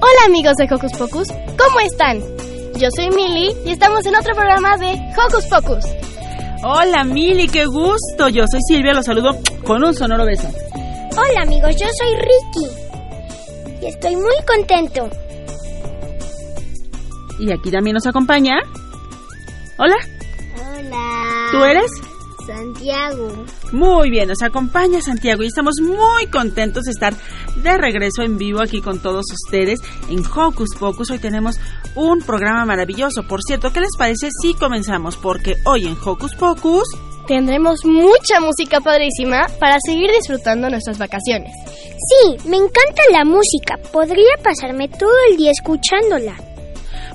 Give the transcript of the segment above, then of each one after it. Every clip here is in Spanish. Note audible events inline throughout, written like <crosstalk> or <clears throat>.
Hola amigos de Hocus Pocus, ¿cómo están? Yo soy Mili y estamos en otro programa de Hocus Pocus. Hola Mili, qué gusto. Yo soy Silvia, los saludo con un sonoro beso. Hola amigos, yo soy Ricky y estoy muy contento. Y aquí también nos acompaña. Hola, Hola. ¿tú eres? Santiago. Muy bien, nos acompaña Santiago y estamos muy contentos de estar de regreso en vivo aquí con todos ustedes en Hocus Pocus. Hoy tenemos un programa maravilloso. Por cierto, ¿qué les parece si comenzamos? Porque hoy en Hocus Pocus Tendremos mucha música padrísima para seguir disfrutando nuestras vacaciones. Sí, me encanta la música. Podría pasarme todo el día escuchándola.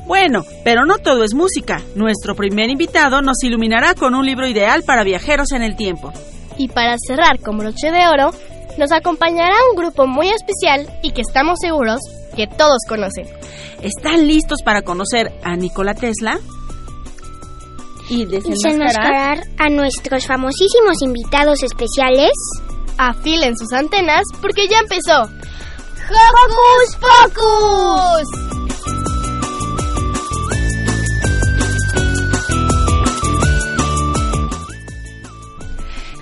Bueno, pero no todo es música. Nuestro primer invitado nos iluminará con un libro ideal para viajeros en el tiempo. Y para cerrar con broche de oro, nos acompañará un grupo muy especial y que estamos seguros que todos conocen. ¿Están listos para conocer a Nikola Tesla? Y desenmascarar a nuestros famosísimos invitados especiales. Afilen sus antenas porque ya empezó. ¡Hocus Pocus!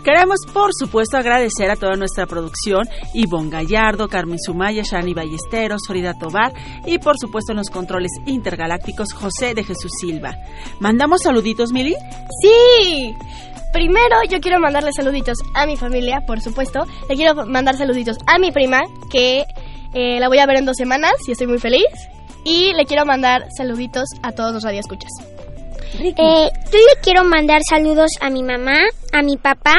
Queremos, por supuesto, agradecer a toda nuestra producción, Ivonne Gallardo, Carmen Sumaya, Shani Ballesteros, Frida Tobar y, por supuesto, en los controles intergalácticos, José de Jesús Silva. ¿Mandamos saluditos, Mili? ¡Sí! Primero yo quiero mandarle saluditos a mi familia, por supuesto. Le quiero mandar saluditos a mi prima, que eh, la voy a ver en dos semanas y estoy muy feliz. Y le quiero mandar saluditos a todos los radioescuchas. Eh, yo le quiero mandar saludos a mi mamá, a mi papá,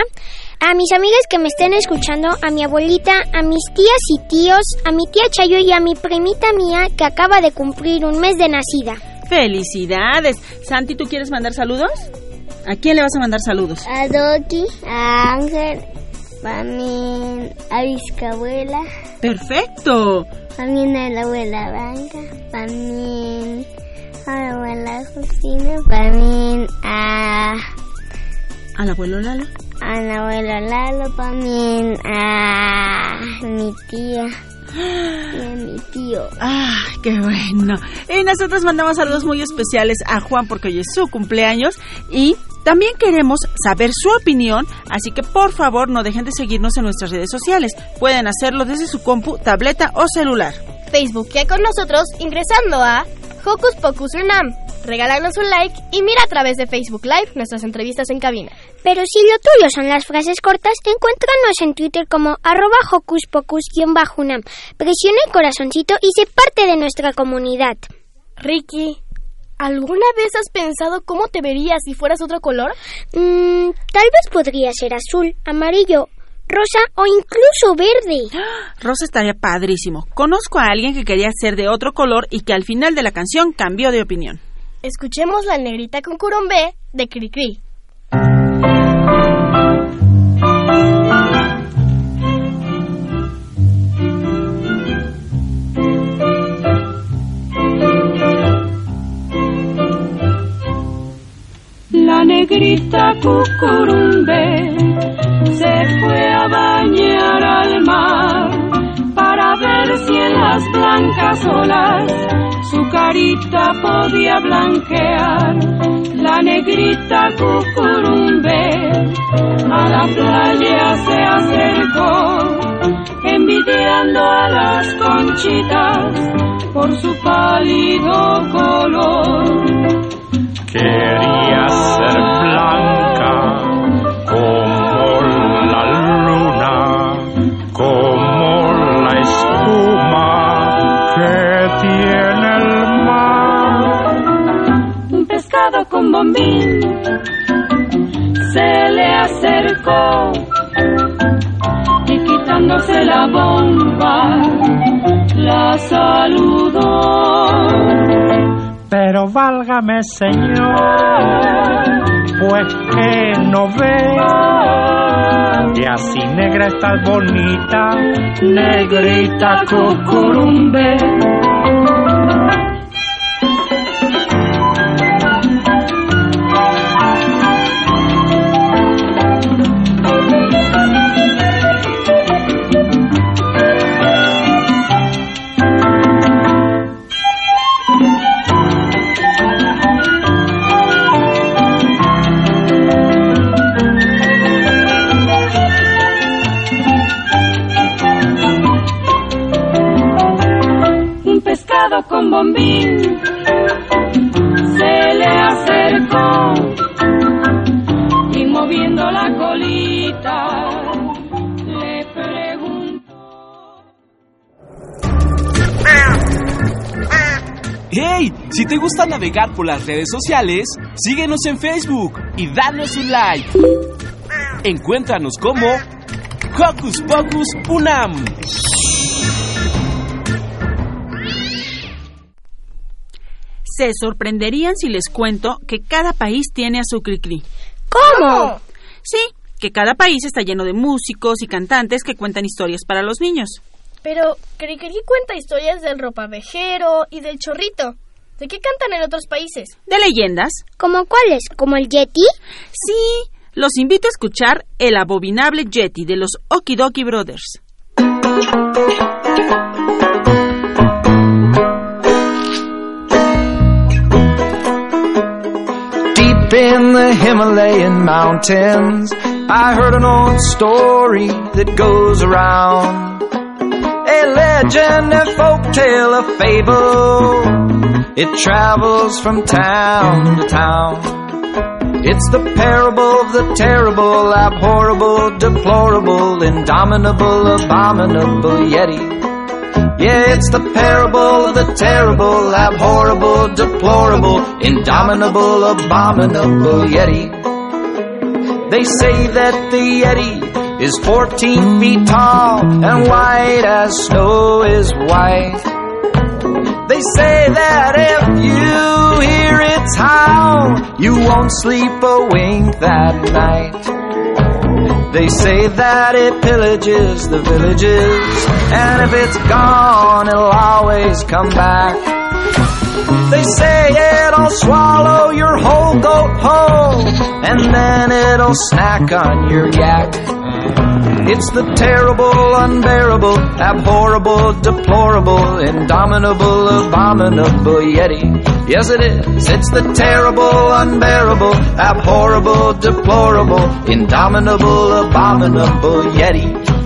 a mis amigas que me estén escuchando, a mi abuelita, a mis tías y tíos, a mi tía Chayo y a mi primita mía que acaba de cumplir un mes de nacida. ¡Felicidades! Santi, ¿tú quieres mandar saludos? ¿A quién le vas a mandar saludos? A Doki, a Ángel, también a Vizcabuela, ¡Perfecto! también a la abuela Blanca, también a la abuela Justina, también a, ¿Al abuelo Lalo? al abuelo Lalo, también a mi tía y a mi tío. ¡Ah, qué bueno! Y nosotros mandamos saludos muy especiales a Juan porque hoy es su cumpleaños y también queremos saber su opinión, así que por favor no dejen de seguirnos en nuestras redes sociales. Pueden hacerlo desde su compu, tableta o celular. Facebook ya con nosotros ingresando a Hocus Pocus UNAM. Regálanos un like y mira a través de Facebook Live nuestras entrevistas en cabina. Pero si lo tuyo son las frases cortas, encuéntranos en Twitter como arroba hocus pocus-unam. Presiona el corazoncito y sé parte de nuestra comunidad. Ricky, ¿alguna vez has pensado cómo te verías si fueras otro color? Mm, tal vez podría ser azul, amarillo, rosa o incluso verde. <gasps> Rosa estaría padrísimo. Conozco a alguien que quería ser de otro color y que al final de la canción cambió de opinión. Escuchemos La Negrita con Curumbé de Cricri. La negrita cucurumbe fue a bañar al mar para ver si en las blancas olas su carita podía blanquear la negrita cucurumbe. A la playa se acercó, envidiando a las conchitas por su pálido color. Quería ser blanca con bombín se le acercó y quitándose la bomba la saludó. Pero válgame Señor, pues que no ve que así negra estás bonita, negrita cucurumbe. Se le acercó y moviendo la colita le preguntó. ¡Hey! Si te gusta navegar por las redes sociales, síguenos en Facebook y danos un like. Encuéntranos como Hocus Pocus Unam. Se sorprenderían si les cuento que cada país tiene a su cri-cri. ¿Cómo? Sí, que cada país está lleno de músicos y cantantes que cuentan historias para los niños. Pero Cricri cuenta historias del ropavejero y del chorrito. ¿De qué cantan en otros países? ¿De leyendas? ¿Cómo cuáles? ¿Como el Yeti? Sí, los invito a escuchar El abominable Yeti de los Okidoki Brothers. In the Himalayan mountains, I heard an old story that goes around. A legend, a folk tale, a fable. It travels from town to town. It's the parable of the terrible, abhorrible, deplorable, indomitable, abominable Yeti. Yeah, it's the parable of the terrible, abhorrible, deplorable, indomitable, abominable Yeti. They say that the Yeti is 14 feet tall and white as snow is white. They say that if you hear its howl, you won't sleep a wink that night. They say that it pillages the villages, and if it's gone, it'll always come back. They say it'll swallow your whole goat whole, and then it'll snack on your yak. It's the terrible, unbearable, abhorrible, deplorable, indomitable, abominable Yeti. Yes, it is. It's the terrible, unbearable, abhorrible, deplorable, indomitable, abominable Yeti.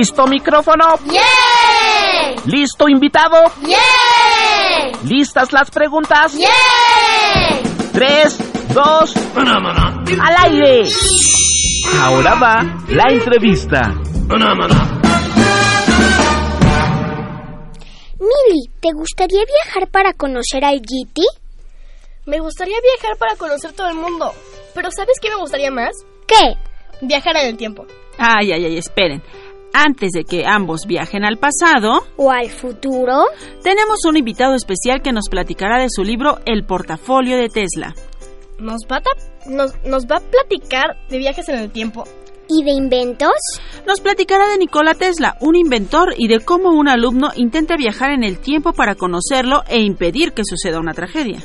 ¿Listo micrófono? ¡Yay! ¿Listo invitado? ¡Yay! ¿Listas las preguntas? ¡Yay! Tres, dos, al aire. Ahora va la entrevista. Mili, ¿te gustaría viajar para conocer al Yeti? Me gustaría viajar para conocer todo el mundo. Pero ¿sabes qué me gustaría más? ¿Qué? Viajar en el tiempo. Ay, ay, ay, esperen. Antes de que ambos viajen al pasado o al futuro, tenemos un invitado especial que nos platicará de su libro El portafolio de Tesla. ¿Nos va, a nos, ¿Nos va a platicar de viajes en el tiempo? ¿Y de inventos? Nos platicará de Nikola Tesla, un inventor, y de cómo un alumno intenta viajar en el tiempo para conocerlo e impedir que suceda una tragedia.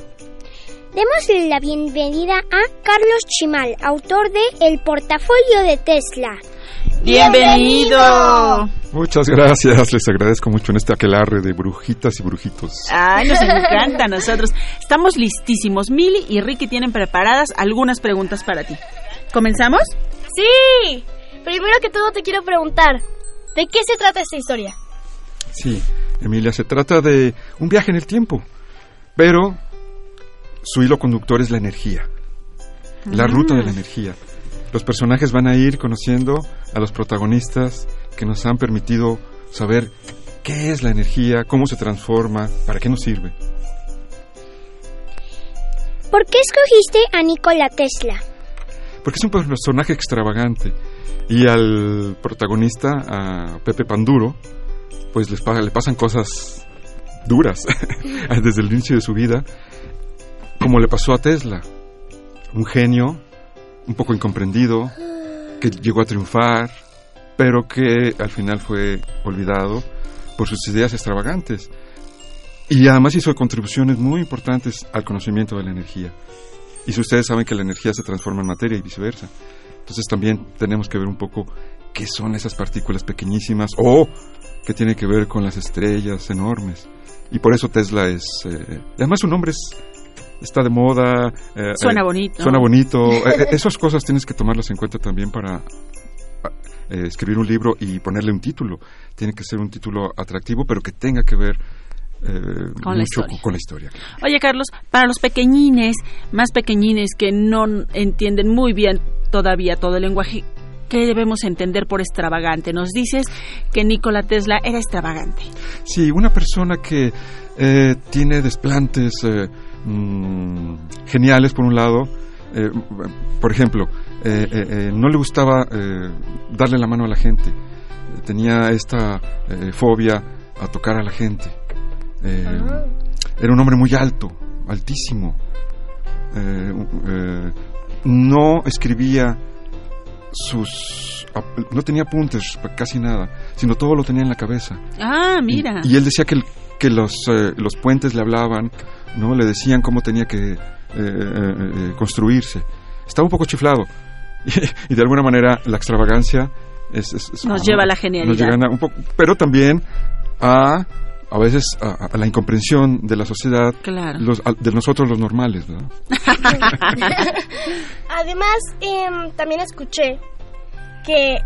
Démosle la bienvenida a Carlos Chimal, autor de El portafolio de Tesla. ¡Bienvenido! Muchas gracias, les agradezco mucho en este aquelarre de brujitas y brujitos. Ay, nos <laughs> encanta a nosotros. Estamos listísimos. Mili y Ricky tienen preparadas algunas preguntas para ti. ¿Comenzamos? Sí. Primero que todo te quiero preguntar, ¿de qué se trata esta historia? Sí, Emilia, se trata de un viaje en el tiempo, pero su hilo conductor es la energía, la ruta de la energía. Los personajes van a ir conociendo a los protagonistas que nos han permitido saber qué es la energía, cómo se transforma, para qué nos sirve. ¿Por qué escogiste a Nikola Tesla? Porque es un personaje extravagante y al protagonista, a Pepe Panduro, pues les le pasan cosas duras <laughs> desde el inicio de su vida, como le pasó a Tesla, un genio un poco incomprendido, que llegó a triunfar, pero que al final fue olvidado por sus ideas extravagantes. Y además hizo contribuciones muy importantes al conocimiento de la energía. Y si ustedes saben que la energía se transforma en materia y viceversa. Entonces también tenemos que ver un poco qué son esas partículas pequeñísimas o qué tiene que ver con las estrellas enormes. Y por eso Tesla es... Eh, además su nombre es está de moda. Eh, suena eh, bonito. Suena bonito. <laughs> Eh, esas cosas tienes que tomarlas en cuenta también para escribir un libro y ponerle un título. Tiene que ser un título atractivo, pero que tenga que ver con, la historia. con la historia. Oye, Carlos, para los pequeñines, más pequeñines que no entienden muy bien todavía todo el lenguaje, ¿qué debemos entender por extravagante? Nos dices que Nikola Tesla era extravagante. Sí, una persona que tiene desplantes Mm, geniales por un lado. Eh, por ejemplo, eh, eh, no le gustaba darle la mano a la gente. Tenía esta fobia a tocar a la gente. Era un hombre muy alto, altísimo. no escribía sus no tenía apuntes casi nada sino todo lo tenía en la cabeza ah mira y, él decía que, que los, los puentes le hablaban ¿no? Le decían cómo tenía que eh, eh, eh, construirse. Estaba un poco chiflado. <laughs> Y, de alguna manera la extravagancia nos lleva a la genialidad. un poco, pero también a a veces a, la incomprensión de la sociedad de nosotros los normales <laughs> además em, también escuché que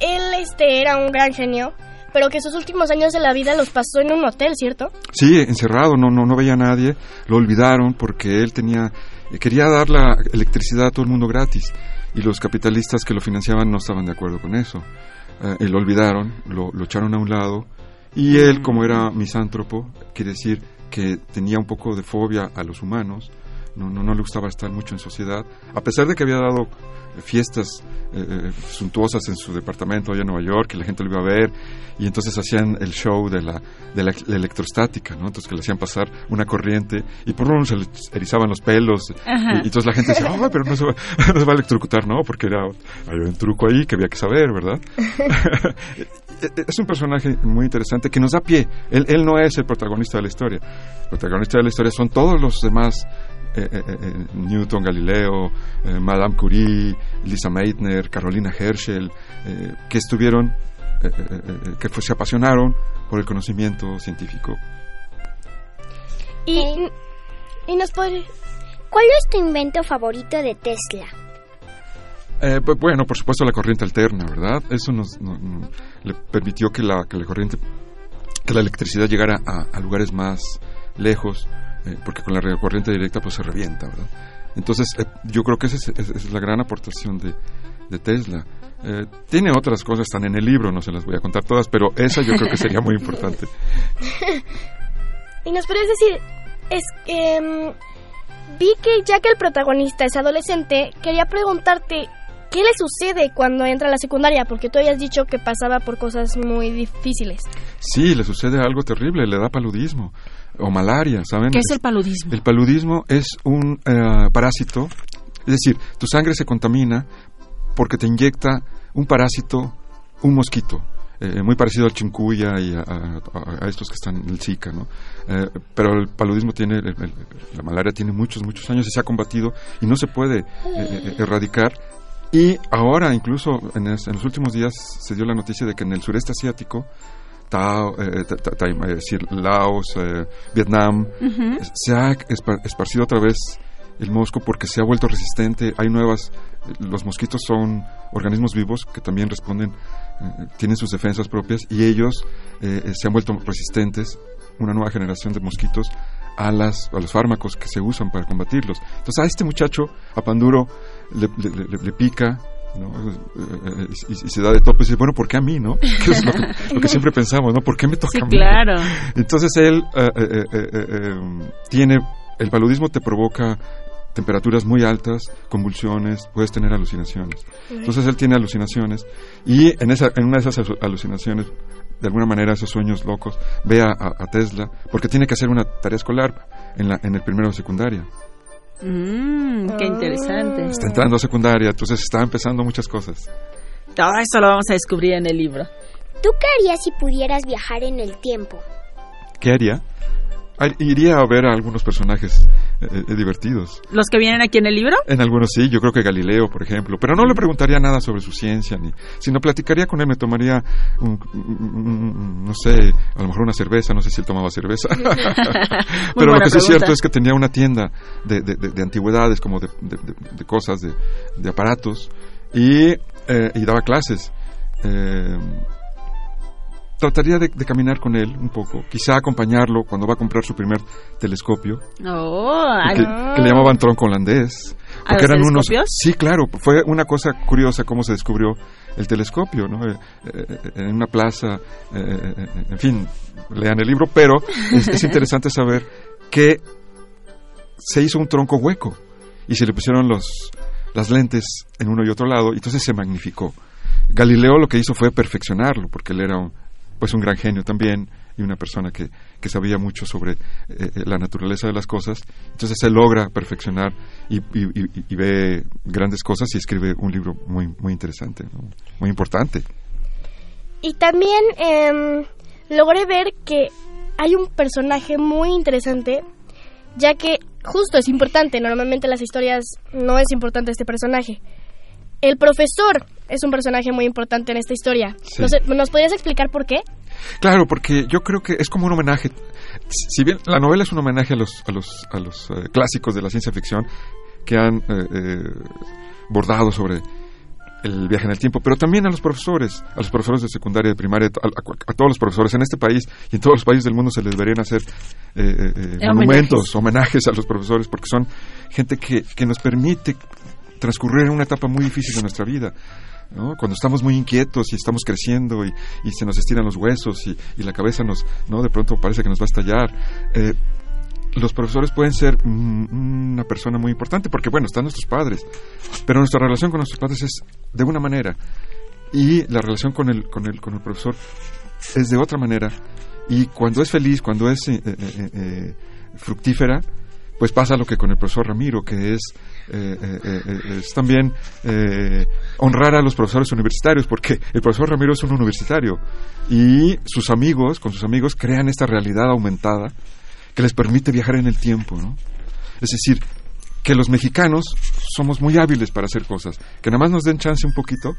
él este era un gran genio pero que sus últimos años de la vida los pasó en un hotel, ¿cierto? Sí, encerrado, no, no, no veía a nadie, lo olvidaron porque él tenía, quería dar la electricidad a todo el mundo gratis y los capitalistas que lo financiaban no estaban de acuerdo con eso. Eh, lo olvidaron, lo, lo echaron a un lado y él, como era misántropo, quiere decir que tenía un poco de fobia a los humanos, no, no, no le gustaba estar mucho en sociedad, a pesar de que había dado fiestas eh, eh, suntuosas en su departamento allá en Nueva York, que la gente lo iba a ver, y entonces hacían el show de la, de la, electrostática, ¿no? Entonces que le hacían pasar una corriente y por uno se le erizaban los pelos, y, entonces la gente decía, ay, pero no se, va, <laughs> no se va a electrocutar, ¿no, porque era, había un truco ahí que había que saber, ¿verdad? <laughs> <laughs> es un personaje muy interesante que nos da pie. Él, él no es el protagonista de la historia. El protagonista de la historia son todos los demás eh, eh, eh, Newton, Galileo, Madame Curie, Lisa Meitner, Carolina Herschel, que estuvieron, que se apasionaron por el conocimiento científico. Y, y nos puede... ¿Cuál es tu invento favorito de Tesla? Bueno, por supuesto la corriente alterna, ¿verdad? Eso nos, le permitió que la, que la corriente, que la electricidad llegara a lugares más lejos eh, porque con la corriente directa pues se revienta, ¿verdad? Entonces, eh, yo creo que esa es, la gran aportación de, Tesla. Eh, tiene otras cosas, están en el libro, no se las voy a contar todas, pero esa yo creo que sería muy importante. <laughs> y nos puedes decir, es que... Em, vi que ya que el protagonista es adolescente, quería preguntarte qué le sucede cuando entra a la secundaria, porque tú habías dicho que pasaba por cosas muy difíciles. Sí, le sucede algo terrible, le da paludismo o malaria, ¿saben? ¿Qué es el paludismo? El paludismo es un eh, parásito, es decir, tu sangre se contamina porque te inyecta un parásito, un mosquito. eh, muy parecido al chincuya y a, a- a estos que están en el Zika, ¿no? Eh, pero el paludismo tiene, el- el- la malaria tiene muchos, muchos años y se ha combatido y no se puede eh, erradicar. Y ahora, incluso en, es- en los últimos días, se dio la noticia de que en el sureste asiático, Tao, eh, ta- ta- ta- decir, Laos, eh, Vietnam, se ha espa- esparcido otra vez el mosco porque se ha vuelto resistente. Hay nuevas, los mosquitos son organismos vivos que también responden, eh, tienen sus defensas propias y ellos eh, eh, se han vuelto resistentes, una nueva generación de mosquitos a, las, a los fármacos que se usan para combatirlos. Entonces a este muchacho, a Panduro, le, le- le- le pica. ¿No? Eh, y, y se da de tope y dice, bueno, ¿por qué a mí, no? <laughs> Que es lo que, lo que siempre pensamos, ¿no? ¿Por qué me toca Sí, a mí? claro. Entonces él eh, eh, eh, tiene, el paludismo te provoca temperaturas muy altas, convulsiones, puedes tener alucinaciones. Entonces él tiene alucinaciones y en, esa, en una de esas alu- alucinaciones, de alguna manera esos sueños locos, ve a, a- a Tesla porque tiene que hacer una tarea escolar en, la, en el primero de secundaria. Mm, qué interesante. Está entrando a secundaria, entonces está empezando muchas cosas. Todo eso lo vamos a descubrir en el libro. ¿Tú qué harías si pudieras viajar en el tiempo? ¿Qué haría? Iría a ver a algunos personajes eh, eh, divertidos. ¿Los que vienen aquí en el libro? En algunos sí, yo creo que Galileo, por ejemplo, pero no le preguntaría nada sobre su ciencia, ni, sino platicaría con él, me tomaría, un- no sé, a lo mejor una cerveza, no sé si él tomaba cerveza, <laughs> <laughs> pero lo que sí es cierto es que tenía una tienda de, de- de- de antigüedades, como de, de- cosas, de, de aparatos, y, eh, y daba clases. Eh, trataría de, de caminar con él un poco, quizá acompañarlo cuando va a comprar su primer telescopio, Oh, que, que le llamaban tronco holandés. ¿A Porque los eran unos. Sí, claro. Fue una cosa curiosa cómo se descubrió el telescopio, ¿no? Eh, eh, en una plaza, eh, en fin, lean el libro, pero es, es <laughs> interesante saber que se hizo un tronco hueco y se le pusieron los, las lentes en uno y otro lado, y entonces se magnificó. Galileo lo que hizo fue perfeccionarlo, porque él era un, pues un gran genio también y una persona que, que sabía mucho sobre eh, eh, la naturaleza de las cosas. Entonces él logra perfeccionar y, ve grandes cosas y escribe un libro muy, muy interesante, muy importante. Y también em, logré ver que hay un personaje muy interesante, ya que justo es importante, normalmente en las historias no es importante este personaje. El profesor es un personaje muy importante en esta historia. Sí. ¿Nos, ¿Nos podrías explicar por qué? Claro, porque yo creo que es como un homenaje. Si bien la novela es un homenaje a los, a los, a los eh, clásicos de la ciencia ficción que han eh, eh, bordado sobre el viaje en el tiempo, pero también a los profesores, a los profesores de secundaria, de primaria, a, a- a todos los profesores en este país y en todos los países del mundo se les deberían hacer monumentos, homenajes a los profesores, porque son gente que, que nos permite transcurrir en una etapa muy difícil de nuestra vida. Cuando estamos muy inquietos y estamos creciendo y, y se nos estiran los huesos y, y la cabeza nos, ¿no? de pronto parece que nos va a estallar. eh, los profesores pueden ser mm, una persona muy importante porque, bueno, están nuestros padres, pero nuestra relación con nuestros padres es de una manera y la relación con el, con el, con el profesor es de otra manera. Y cuando es feliz, cuando es eh, eh, fructífera, pues pasa lo que con el profesor Ramiro, que es, eh, eh, eh, es también honrar a los profesores universitarios, porque el profesor Ramiro es un universitario y sus amigos, con sus amigos, crean esta realidad aumentada que les permite viajar en el tiempo, ¿no? Es decir, que los mexicanos somos muy hábiles para hacer cosas, que nada más nos den chance un poquito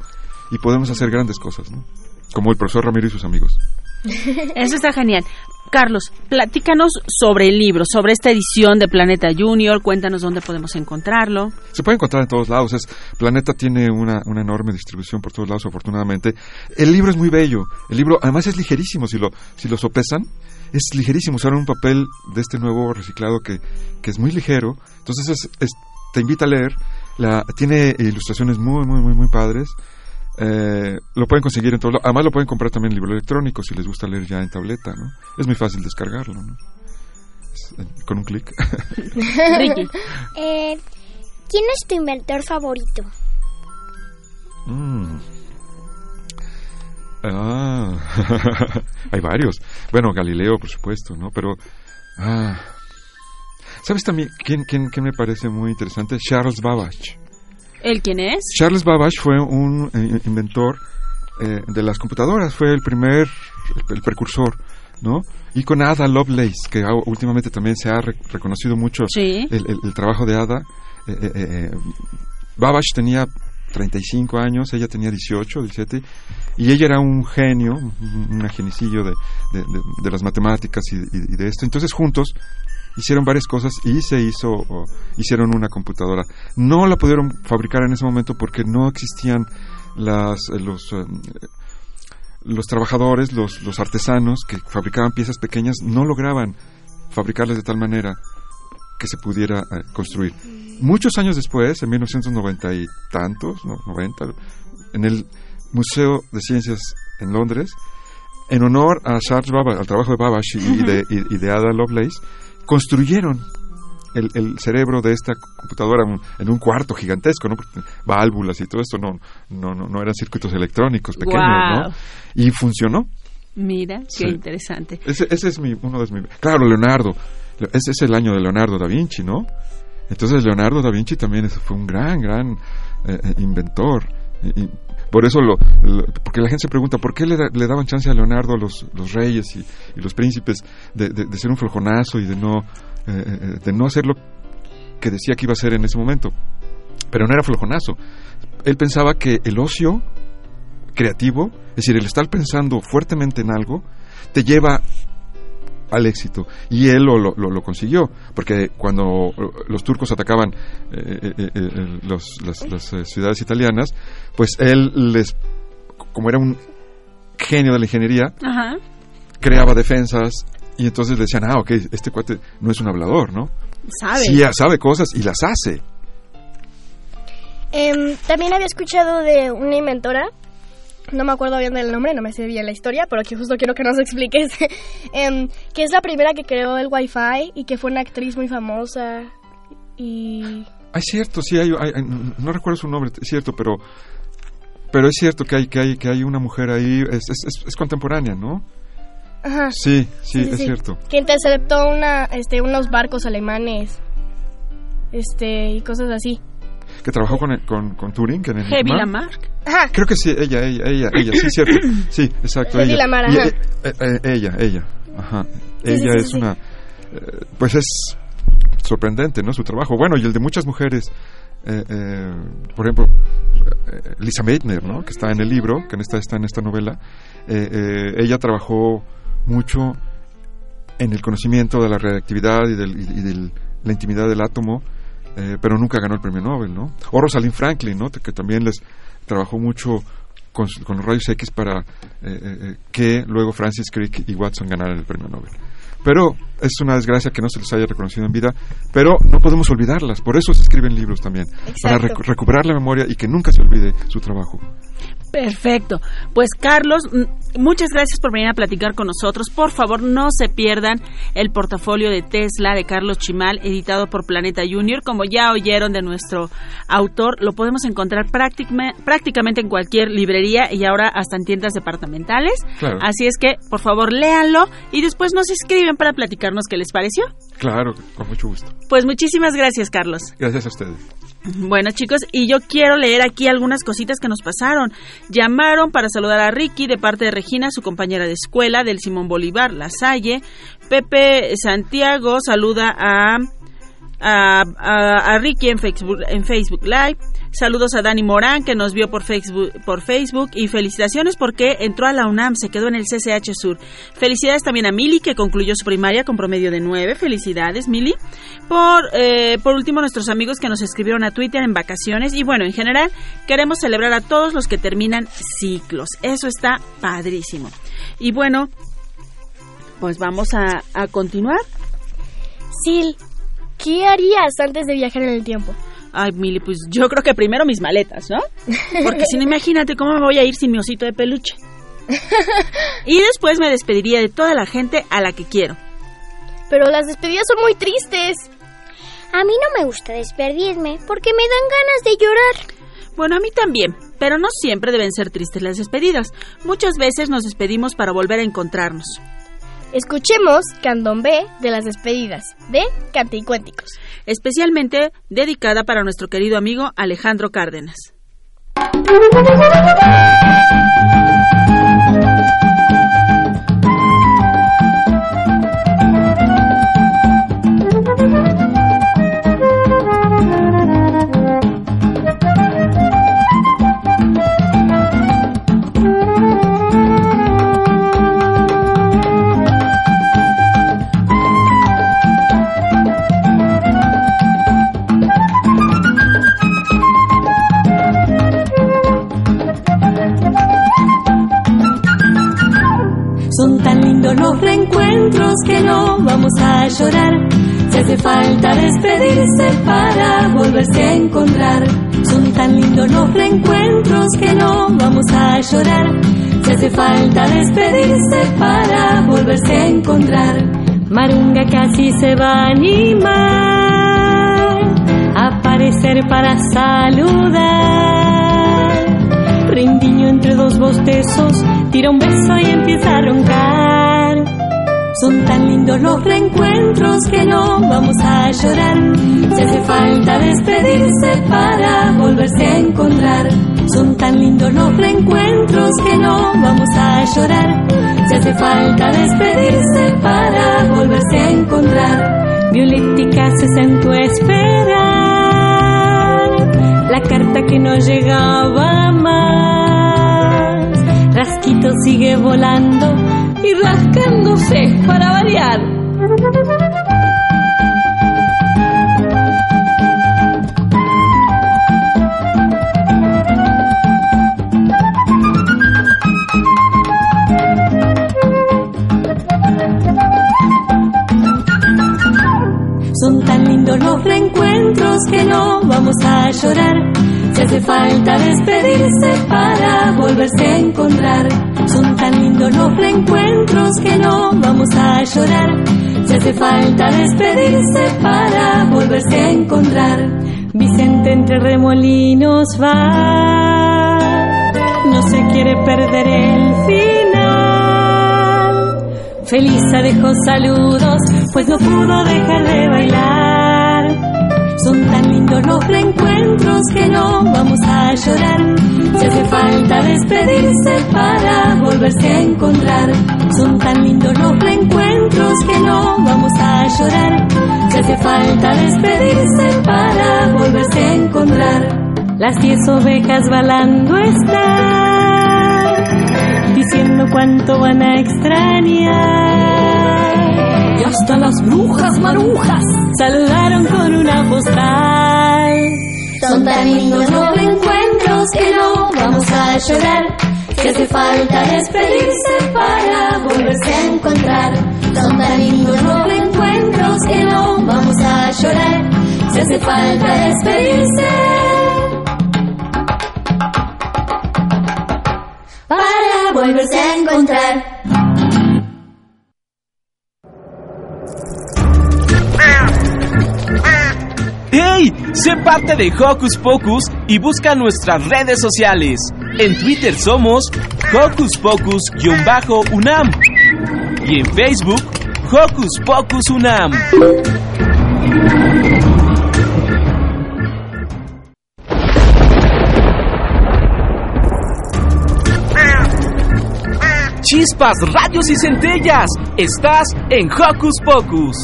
y podemos hacer grandes cosas, ¿no? Como el profesor Ramiro y sus amigos. <laughs> Eso está genial. Carlos, platícanos sobre el libro, sobre esta edición de Planeta Junior. Cuéntanos dónde podemos encontrarlo. Se puede encontrar en todos lados. Es, Planeta tiene una, una enorme distribución por todos lados, afortunadamente. El libro es muy bello. El libro, además, es ligerísimo. Si lo, si lo sopesan, es ligerísimo. Usaron un papel de este nuevo reciclado que, que es muy ligero. Entonces, es- te invita a leer. La, tiene ilustraciones muy, muy, muy, muy padres. Eh, lo pueden conseguir en todos lados. Además, lo pueden comprar también en libro electrónico si les gusta leer ya en tableta, ¿no? Es muy fácil descargarlo, ¿no? con un clic. <laughs> Ricky. Eh, ¿Quién es tu inventor favorito? Mm. Ah, <laughs> hay varios. Bueno, Galileo, por supuesto, ¿no? Pero, ah, ¿sabes también quién, quién, quién me parece muy interesante? Charles Babbage. ¿El quién es? Charles Babbage fue un eh, inventor eh, de las computadoras, fue el primer, el, el precursor, ¿no? Y con Ada Lovelace, que últimamente también se ha re- reconocido mucho Sí. el, el- el trabajo de Ada. Eh, eh, eh, Babbage tenía 35 años, ella tenía 18, 17, y ella era un genio, un, un genicillo de, de- de- de las matemáticas y, y- y de esto. Entonces juntos hicieron varias cosas y se hizo, o hicieron una computadora. No la pudieron fabricar en ese momento porque no existían las, eh, los, eh, los trabajadores, los, los artesanos que fabricaban piezas pequeñas, no lograban fabricarlas de tal manera que se pudiera eh, construir. Muchos años después, en 1990 y tantos, no, 90, en el Museo de Ciencias en Londres, en honor a Charles Babbage, al trabajo de Babbage y de, y- y de Ada Lovelace, construyeron el, el cerebro de esta computadora en un cuarto gigantesco, ¿no? Válvulas y todo esto no, no, no, no eran circuitos electrónicos pequeños. ¿no? Y funcionó. Mira, Sí. qué interesante. Ese, ese es mi, uno de mis... Claro, Leonardo. Le- Ese es el año de Leonardo da Vinci, ¿no? Entonces Leonardo da Vinci también fue un gran, gran eh, eh, inventor. Y, y por eso lo, Porque la gente se pregunta, ¿por qué le, le daban chance a Leonardo los, los reyes y, los príncipes de ser un flojonazo y de no, eh, eh, de no hacer lo que decía que iba a hacer en ese momento? Pero no era flojonazo. Él pensaba que el ocio creativo, es decir, el estar pensando fuertemente en algo, te lleva al éxito. Y él lo, lo, lo- consiguió, porque cuando los turcos atacaban eh, eh, eh, los- las, las, eh, ciudades italianas, pues él les, como era un genio de la ingeniería, Ajá. creaba defensas y entonces decían, ah, ok, este cuate no es un hablador, ¿no? ¿Sabe? Sí, sabe cosas y las hace. Em, también había escuchado de una inventora, no me acuerdo bien del nombre, no me sé bien la historia, pero que justo quiero que nos <laughs> expliques, em, que es la primera que creó el Wi-Fi y que fue una actriz muy famosa y... Ah, es cierto, sí, hay, hay- hay- no recuerdo su nombre, es cierto, pero pero es cierto que hay que hay que hay una mujer ahí, es, es, es- es contemporánea, ¿no? Ajá. Sí, sí, es cierto. Que interceptó una, este, unos barcos alemanes, este, y cosas así. Que trabajó con, con, con Turing, en el Heavy. Lamarck. Ajá. Creo que sí, ella, ella, ella, ella, sí, cierto. <coughs> Sí, exacto, Hedy ella. Lamarr, Y, ajá. eh, eh, eh, ella, ella, ajá. Sí, ella sí, sí, es sí. una, eh, pues es sorprendente, ¿no? Su trabajo. Bueno, y el de muchas mujeres, eh, eh, por ejemplo, Lisa Meitner, ¿no? Que está en el libro, que en esta, está en esta novela. Eh, eh, ella trabajó mucho en el conocimiento de la reactividad y, del, y, y del- la intimidad del átomo, eh, pero nunca ganó el premio Nobel, ¿no? O Rosalind Franklin, ¿no? Que también les trabajó mucho con, con los rayos X para eh, eh, eh, que luego Francis Crick y Watson ganaran el premio Nobel. Pero es una desgracia que no se les haya reconocido en vida, pero no podemos olvidarlas, por eso se escriben libros también, para recu- recuperar la memoria y que nunca se olvide su trabajo. Perfecto. Pues Carlos, muchas gracias por venir a platicar con nosotros. Por favor, no se pierdan el portafolio de Tesla de Carlos Chimal, editado por Planeta Junior. Como ya oyeron de nuestro autor, lo podemos encontrar prácticame- prácticamente en cualquier librería y ahora hasta en tiendas departamentales. Claro. Así es que, por favor, léanlo y después nos escriben para platicarnos qué les pareció. Claro, con mucho gusto. Pues muchísimas gracias, Carlos. Gracias a ustedes. Bueno, chicos, y yo quiero leer aquí algunas cositas que nos pasaron. Llamaron para saludar a Ricky de parte de Regina, su compañera de escuela del Simón Bolívar, La Salle. Pepe Santiago saluda a, a, Ricky en Facebook, en Facebook Live. Saludos a Dani Morán, que nos vio por Facebook, por Facebook. Y felicitaciones porque entró a la UNAM, se quedó en el CCH Sur. Felicidades también a Mili, que concluyó su primaria con promedio de 9. Felicidades, Mili. Por, eh, por último, nuestros amigos que nos escribieron a Twitter en vacaciones. Y bueno, en general, queremos celebrar a todos los que terminan ciclos. Eso está padrísimo. Y bueno, pues vamos a, a continuar. Sil, ¿qué harías antes de viajar en el tiempo? Ay, Mili, pues yo creo que primero mis maletas, ¿no? Porque si no, <laughs> imagínate cómo me voy a ir sin mi osito de peluche. Y después me despediría de toda la gente a la que quiero. Pero las despedidas son muy tristes. A mí no me gusta despedirme porque me dan ganas de llorar. Bueno, a mí también, pero no siempre deben ser tristes las despedidas. Muchas veces nos despedimos para volver a encontrarnos. Escuchemos Candombe de las despedidas de Canticuénticos. Especialmente dedicada para nuestro querido amigo Alejandro Cárdenas. Los reencuentros que no vamos a llorar. Si hace falta despedirse para volverse a encontrar. Son tan lindos los reencuentros que no vamos a llorar. Si hace falta despedirse para volverse a encontrar. Marunga casi se va a animar aparecer para saludar. Rindiño entre dos bostezos, tira un beso y empieza a roncar. Son tan lindos los reencuentros que no vamos a llorar. Si hace falta despedirse para volverse a encontrar. Son tan lindos los reencuentros que no vamos a llorar. Si hace falta despedirse para volverse a encontrar. Violetica se sentó a esperar la carta que no llegaba más. Rasquito sigue volando y rascándose para variar. Son tan lindos los reencuentros que no vamos a llorar. Si hace falta despedirse para volverse a encontrar. Son tan lindos los reencuentros que no vamos a llorar. Si hace falta despedirse para volverse a encontrar. Vicente entre remolinos va, no se quiere perder el final. Felisa dejó saludos, pues no pudo dejar de bailar. Son tan lindos los reencuentros que no vamos a llorar. Si hace falta despedirse para volverse a encontrar. Son tan lindos los reencuentros que no vamos a llorar. Si hace falta despedirse para volverse a encontrar. Las diez ovejas balando están, diciendo cuánto van a extrañar. Hasta las brujas marujas saludaron con una postal. Son tan lindos los reencuentros que no vamos a llorar. Si hace falta despedirse para volverse a encontrar. Son tan lindos los reencuentros que no vamos a llorar. Si hace falta despedirse para volverse a encontrar. ¡Hey! Sé parte de Hocus Pocus y busca nuestras redes sociales. En Twitter somos Hocus Pocus-UNAM y en Facebook Hocus Pocus UNAM. Chispas, rayos y centellas. Estás en Hocus Pocus.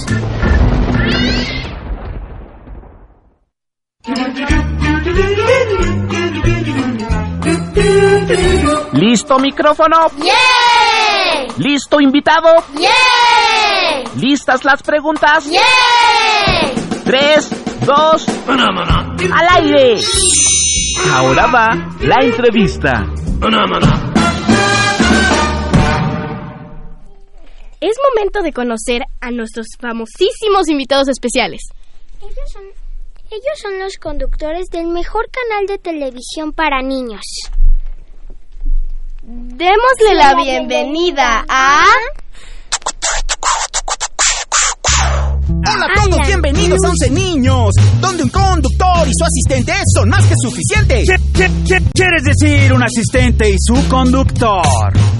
¿Listo micrófono? ¡Yay! ¿Listo invitado? ¡Yay! ¿Listas las preguntas? ¡Yay! Tres, dos, al aire. Ahora va la entrevista. Es momento de conocer a nuestros famosísimos invitados especiales. Ellos son, ellos son los conductores del mejor canal de televisión para niños. Démosle la bienvenida a... Hola a todos, bienvenidos a 11 Niños, donde un conductor y su asistente son más que suficientes. ¿Qué, qué, qué quieres decir un asistente y su conductor?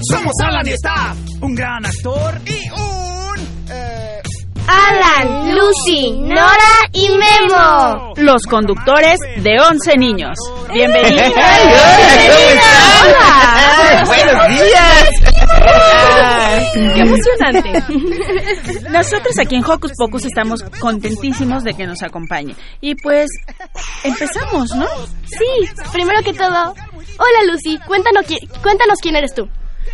Somos Alan y Staff, un gran actor y un... eh, Alan, Lucy, Nora y Memo. Los conductores de 11 niños. Bienvenidos. Hola. <laughs> Buenos días. ¡Qué emocionante! Nosotros aquí en Hocus Pocus estamos contentísimos de que nos acompañe. Y pues, empezamos, ¿no? Sí, primero que todo. Hola Lucy, cuéntanos, cuéntanos quién eres tú.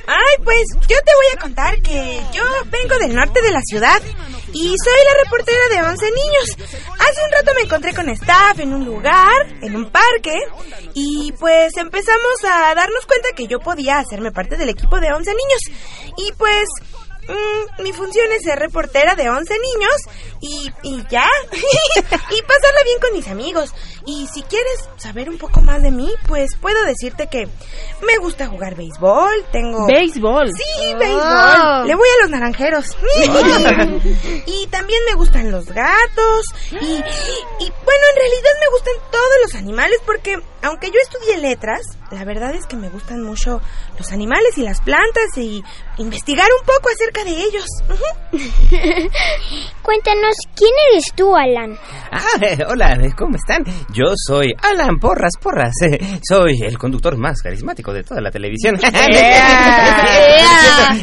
Ay, pues yo te voy a contar que yo vengo del norte de la ciudad y soy la reportera de 11 niños. Hace un rato me encontré con staff en un lugar, en un parque, y pues empezamos a darnos cuenta que yo podía hacerme parte del equipo de 11 niños. Y pues mm, mi función es ser reportera de 11 niños y, y ya. <laughs> y pasarla bien con mis amigos. Y si quieres saber un poco más de mí, pues puedo decirte que me gusta jugar béisbol, tengo... ¿Béisbol? Sí, Oh. béisbol. Le voy a los naranjeros. <laughs> y también me gustan los gatos. Y, y bueno, en realidad me gustan todos los animales porque aunque yo estudié letras, la verdad es que me gustan mucho los animales y las plantas y investigar un poco acerca de ellos. <laughs> Cuéntanos, ¿quién eres tú, Alan? Ah, <laughs> hola, ¿cómo están? Yo soy Alan Porras Porras. <laughs> Soy el conductor más carismático de toda la televisión.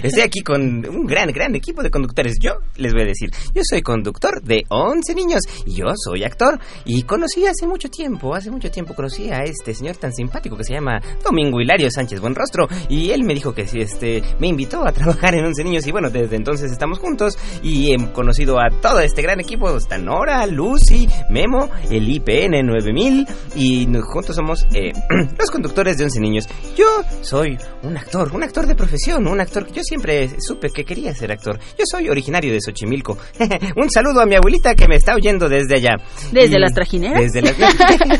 Estoy aquí con un gran, gran equipo de conductores. Yo les voy a decir, yo soy conductor de 11 niños y yo soy actor. Y conocí hace mucho tiempo, hace mucho tiempo conocí a este señor tan simpático que se llama Domingo Hilario Sánchez Buenrostro. Y él me dijo que si este me invitó a trabajar en 11 niños y bueno, desde entonces estamos juntos y he conocido a todo este gran equipo. Está Nora, Lucy, Memo, el IPN 9000 y juntos somos eh, <clears throat> los conductores de 11 niños. Yo soy un actor, un actor de profesión, un actor que yo siempre supe que quería ser actor. Yo soy originario de Xochimilco. <laughs> un saludo a mi abuelita que me está oyendo desde allá. ¿Desde Y- las trajineras? Desde las... <laughs>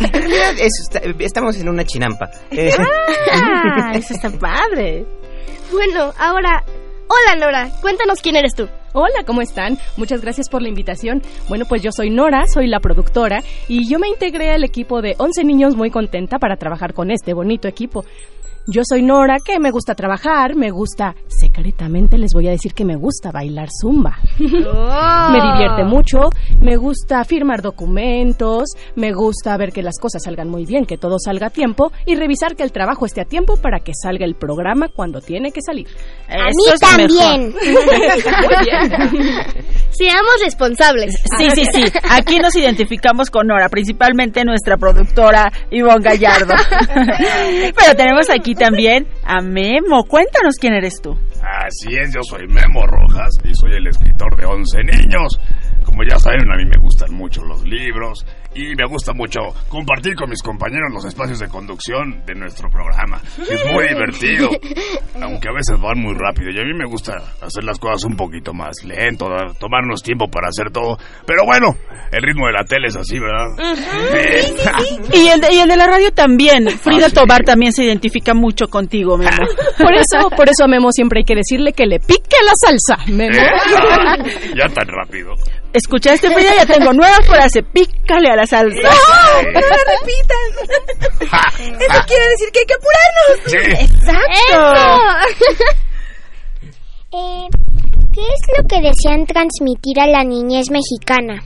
En realidad, está- estamos en una chinampa. <laughs> Eh, Ah, eso está padre. <laughs> Bueno, ahora, hola Nora, cuéntanos quién eres tú. Hola, ¿cómo están? Muchas gracias por la invitación. Bueno, pues yo soy Nora, soy la productora y yo me integré al equipo de 11 niños muy contenta para trabajar con este bonito equipo. Yo soy Nora, que me gusta trabajar, me gusta, secretamente les voy a decir que me gusta bailar zumba. <laughs> Me divierte mucho, me gusta firmar documentos, me gusta ver que las cosas salgan muy bien, que todo salga a tiempo y revisar que el trabajo esté a tiempo para que salga el programa cuando tiene que salir. A mí también. <laughs> Seamos responsables. Sí, sí, sí. Aquí nos identificamos con Nora, principalmente nuestra productora Ivonne Gallardo. <laughs> Pero tenemos aquí <laughs> también a Memo. Cuéntanos quién eres tú. Así es, yo soy Memo Rojas y soy el escritor de 11 niños. Como ya saben, a mí me gustan mucho los libros y me gusta mucho compartir con mis compañeros los espacios de conducción de nuestro programa. Es muy <laughs> divertido, aunque a veces van muy rápido y a mí me gusta hacer las cosas un poquito más lento, dar- tomarnos tiempo para hacer todo. Pero bueno, el ritmo de la tele es así, ¿verdad? Sí. <laughs> Y el, de, y el de la radio también. Frida Tobar también se identifica mucho contigo, Memo. <laughs> Por eso, por eso a Memo siempre hay que decirle que le pique la salsa. Memo. ¿Eh? Ah, ya tan rápido. ¿Escuchaste, Frida? Ya tengo nueva frase. Pícale a la salsa. ¡No! <laughs> ¡No la repitan! <laughs> Eso quiere decir que hay que apurarnos. ¡Exacto! <laughs> Eh, ¿Qué es lo que desean transmitir a la niñez mexicana?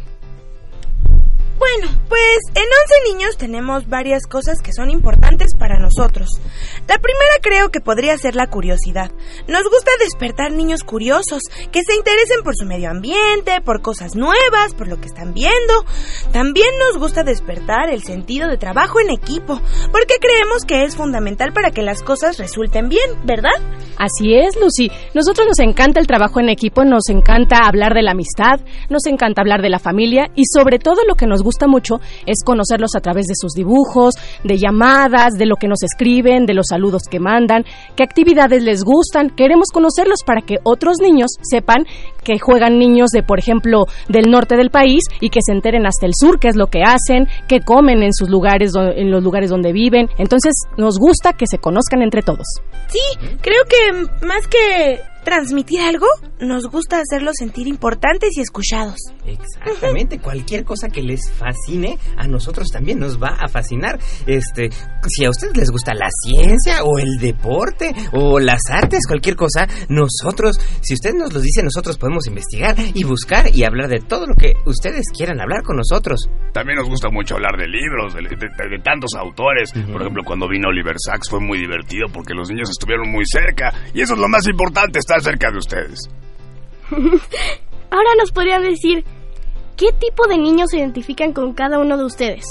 Bueno, pues en 11 niños tenemos varias cosas que son importantes para nosotros. La primera creo que podría ser la curiosidad. Nos gusta despertar niños curiosos, que se interesen por su medio ambiente, por cosas nuevas, por lo que están viendo. También nos gusta despertar el sentido de trabajo en equipo, porque creemos que es fundamental para que las cosas resulten bien, ¿verdad? Así es, Lucy. Nosotros nos encanta el trabajo en equipo, nos encanta hablar de la amistad, nos encanta hablar de la familia y sobre todo lo que nos gusta mucho es conocerlos a través de sus dibujos, de llamadas, de lo que nos escriben, de los saludos que mandan, qué actividades les gustan. Queremos conocerlos para que otros niños sepan que juegan niños de, por ejemplo, del norte del país y que se enteren hasta el sur qué es lo que hacen, qué comen en sus lugares, en los lugares donde viven. Entonces, nos gusta que se conozcan entre todos. Sí, creo que más que transmitir algo, nos gusta hacerlos sentir importantes y escuchados. Exactamente, cualquier cosa que les fascine, a nosotros también nos va a fascinar. Este, si a ustedes les gusta la ciencia o el deporte o las artes, cualquier cosa, nosotros, si ustedes nos lo dicen, nosotros podemos investigar y buscar y hablar de todo lo que ustedes quieran hablar con nosotros. También nos gusta mucho hablar de libros, de, de- de tantos autores. Por ejemplo, cuando vino Oliver Sacks fue muy divertido porque los niños estuvieron muy cerca. Y eso es lo más importante, estar cerca de ustedes. <laughs> Ahora nos podrían decir qué tipo de niños se identifican con cada uno de ustedes.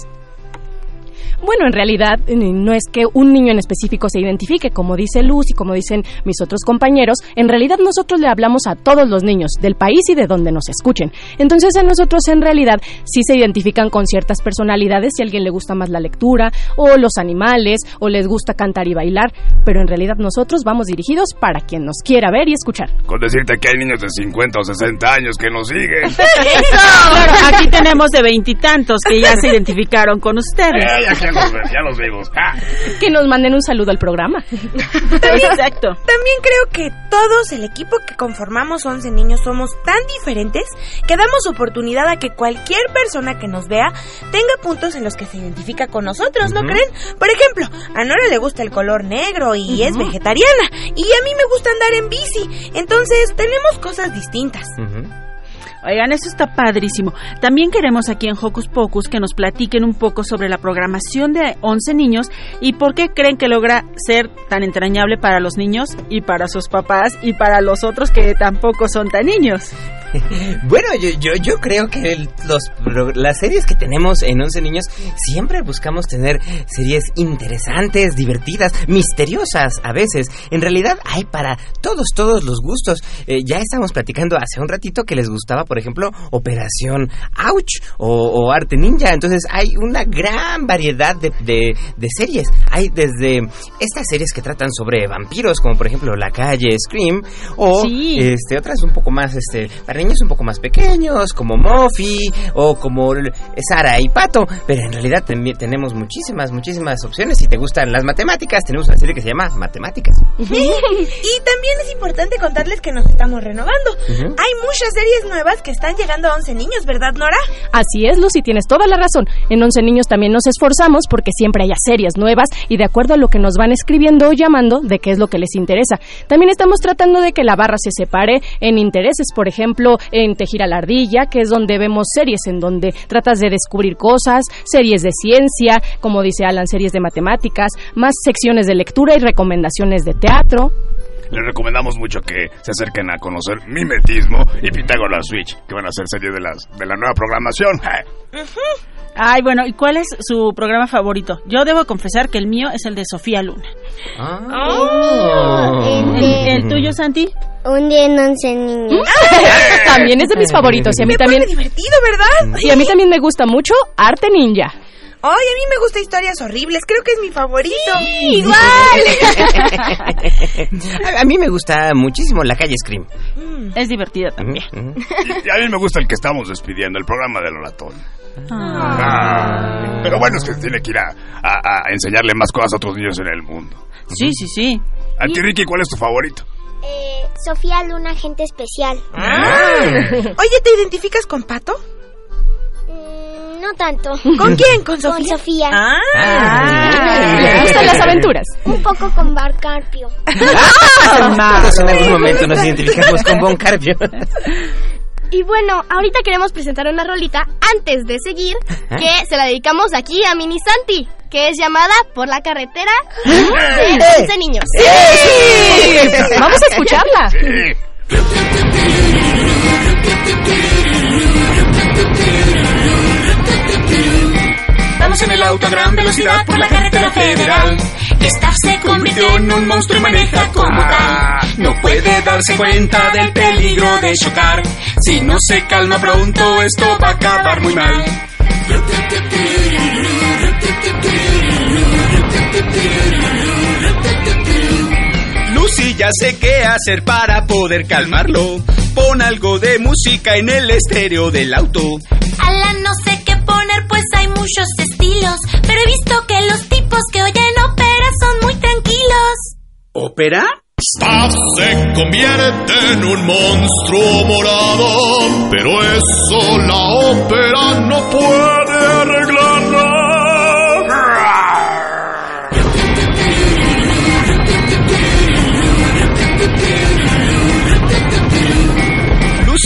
Bueno, en realidad no es que un niño en específico se identifique, como dice Luz y como dicen mis otros compañeros, en realidad nosotros le hablamos a todos los niños del país y de donde nos escuchen. Entonces a nosotros en realidad sí se identifican con ciertas personalidades, si a alguien le gusta más la lectura o los animales o les gusta cantar y bailar, pero en realidad nosotros vamos dirigidos para quien nos quiera ver y escuchar. Con decirte que hay niños de 50 o 60 años que nos siguen. <laughs> Claro, aquí tenemos de veintitantos que ya se identificaron con ustedes. Eh, ya, los, ya los vimos. Ah. Que nos manden un saludo al programa. <laughs> Exacto. También creo que todos, el equipo que conformamos 11 niños, somos tan diferentes que damos oportunidad a que cualquier persona que nos vea tenga puntos en los que se identifica con nosotros, ¿no Ujú. creen? Por ejemplo, a Nora le gusta el color negro y es Ujú. vegetariana, y a mí me gusta andar en bici, entonces tenemos cosas distintas. Oigan, eso está padrísimo. También queremos aquí en Hocus Pocus que nos platiquen un poco sobre la programación de 11 niños y por qué creen que logra ser tan entrañable para los niños y para sus papás y para los otros que tampoco son tan niños. <laughs> Bueno, yo, yo, yo creo que los, las series que tenemos en 11 Niños siempre buscamos tener series interesantes, divertidas, misteriosas a veces. En realidad hay para todos, todos los gustos. Eh, ya estamos platicando hace un ratito que les gustaba, por ejemplo, Operación Ouch o, o Arte Ninja. Entonces hay una gran variedad de, de- de series. Hay desde estas series que tratan sobre vampiros, como por ejemplo La Calle Scream, o Sí. este, otras un poco más, este, para niños un poco más pequeños, como Muffy o como Sara y Pato, pero en realidad también tenemos muchísimas, muchísimas opciones. Si te gustan las matemáticas, tenemos una serie que se llama Matemáticas. <laughs> y también es importante contarles que nos estamos renovando. Hay muchas series nuevas que están llegando a 11 niños, ¿verdad, Nora? Así es, Lucy, tienes toda la razón. En 11 niños también nos esforzamos porque siempre haya series nuevas y de acuerdo a lo que nos van escribiendo o llamando de qué es lo que les interesa. También estamos tratando de que la barra se separe en intereses, por ejemplo, en Tejir a la Ardilla, que es donde vemos series en donde tratas de descubrir cosas, series de ciencia, como dice Alan, series de matemáticas, más secciones de lectura y recomendaciones de teatro. Les recomendamos mucho que se acerquen a conocer Mimetismo y Pitágoras Switch, que van a ser series de, las, de la nueva programación. <laughs> Ay, bueno, ¿y cuál es su programa favorito? Yo debo confesar que el mío es el de Sofía Luna. ¿El, el tuyo, Santi? Un día en 11 niños. <laughs> también es de mis favoritos y a mí también divertido, ¿verdad? y a mí también me gusta mucho Arte Ninja. Ay, a mí me gusta historias horribles, creo que es mi favorito. <laughs> a, a mí me gusta muchísimo La Calle Scream. Es divertida también. Y, a mí me gusta el que estamos despidiendo, el programa del Oratón. Ah. Pero bueno, es que tiene que ir a, a- a enseñarle más cosas a otros niños en el mundo. Sí, sí, sí. A ti, Ricky, ¿cuál es tu favorito? Eh, Sofía Luna, agente especial. Oye, ¿te identificas con Pato? No tanto. <laughs> ¿Con quién? ¿Con Con Sofía? Ah. ¿Le gustan las aventuras? Un poco con Barcarpio. <laughs> Todos en algún momento nos identificamos con Bon Carpio. <laughs> Y bueno, ahorita queremos presentar una rolita antes de seguir que se la dedicamos aquí a Mini Santi, que es llamada Por la carretera de 11 niños. Vamos a escucharla. Vamos en el auto a gran velocidad por la carretera federal. Staff se convirtió en un monstruo y maneja como tal. No puede darse cuenta del peligro de chocar. Si no se calma pronto, esto va a acabar muy mal. Lucy ya sé qué hacer para poder calmarlo. pon algo de música en el estéreo del auto. Alan, no sé qué poner, pues muchos estilos. Pero he visto que los tipos que oyen ópera son muy tranquilos. ¿Ópera? Staff se convierte en un monstruo morado, pero eso la ópera no puede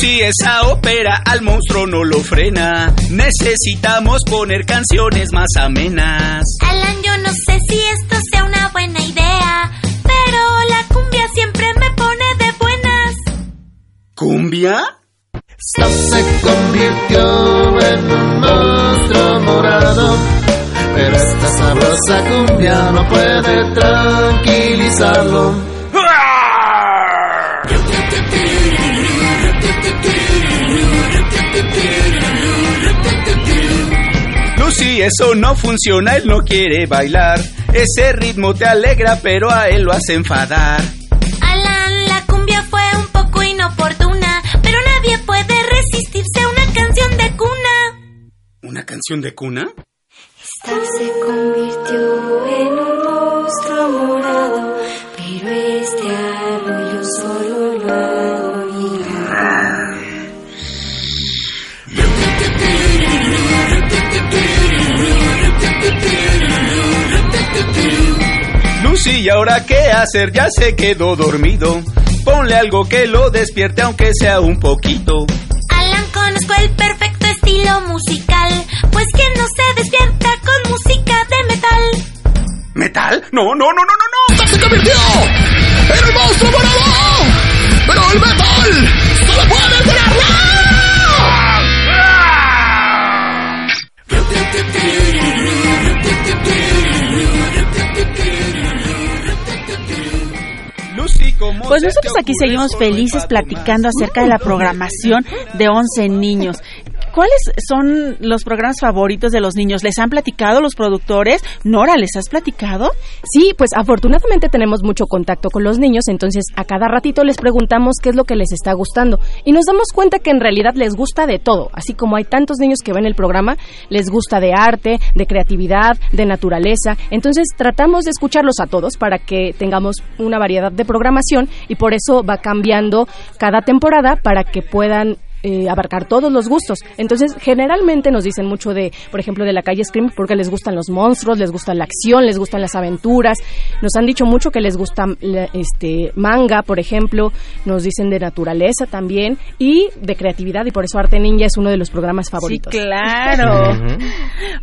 Lucy, esa ópera al monstruo no lo frena. Necesitamos poner canciones más amenas. Alan, yo no sé si esto sea una buena idea, pero la cumbia siempre me pone de buenas. ¿Cumbia? Staff se convirtió en un monstruo morado, pero esta sabrosa cumbia no puede tranquilizarlo. Lucy, eso no funciona, él no quiere bailar. Ese ritmo te alegra, pero a él lo hace enfadar. Alan, la cumbia fue un poco inoportuna, pero nadie puede resistirse a una canción de cuna. ¿Una canción de cuna? Esta se convirtió en un monstruo Lucy, ¿y ahora qué hacer? Ya se quedó dormido. Ponle algo que lo despierte, aunque sea un poquito. Alan, conozco el perfecto estilo musical, pues que no se despierta con música de metal. ¿Metal? No, no, no, no, no, no. ¡Se convirtió en el monstruo morado! ¡Pero el metal solo puede alterarla! Pues nosotros aquí seguimos felices platicando acerca de la programación de 11 niños. ¿Cuáles son los programas favoritos de los niños? ¿Les han platicado los productores? Nora, ¿les has platicado? Sí, pues afortunadamente tenemos mucho contacto con los niños, entonces a cada ratito les preguntamos qué es lo que les está gustando y nos damos cuenta que en realidad les gusta de todo, así como hay tantos niños que ven el programa, les gusta de arte, de creatividad, de naturaleza, entonces tratamos de escucharlos a todos para que tengamos una variedad de programación y por eso va cambiando cada temporada para que puedan eh, abarcar todos los gustos. Entonces, generalmente nos dicen mucho de, por ejemplo, de la calle Scream porque les gustan los monstruos, les gusta la acción, les gustan las aventuras. Nos han dicho mucho que les gusta este manga, por ejemplo. Nos dicen de naturaleza también y de creatividad y por eso Arte Ninja es uno de los programas favoritos. Sí, claro.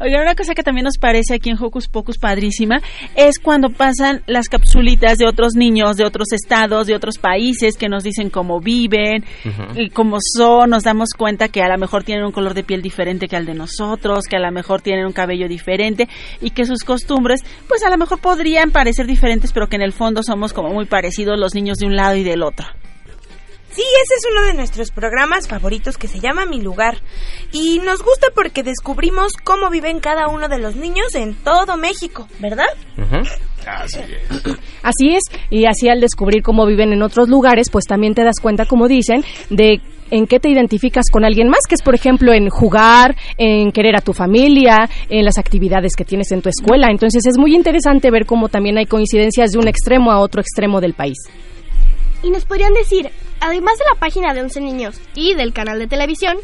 Oigan, una cosa que también nos parece aquí en Hocus Pocus padrísima es cuando pasan las capsulitas de otros niños, de otros estados, de otros países que nos dicen cómo viven, y cómo son, nos damos cuenta que a lo mejor tienen un color de piel diferente que al de nosotros, que a lo mejor tienen un cabello diferente y que sus costumbres, pues a lo mejor podrían parecer diferentes, pero que en el fondo somos como muy parecidos los niños de un lado y del otro. Sí, ese es uno de nuestros programas favoritos que se llama Mi Lugar. Y nos gusta porque descubrimos cómo viven cada uno de los niños en todo México, ¿verdad? Así es. <clears throat> Así es, y así al descubrir cómo viven en otros lugares, pues también te das cuenta, como dicen, de en qué te identificas con alguien más, que es por ejemplo en jugar, en querer a tu familia, en las actividades que tienes en tu escuela. Entonces es muy interesante ver cómo también hay coincidencias de un extremo a otro extremo del país. Y nos podrían decir, además de la página de 11 niños y del canal de televisión,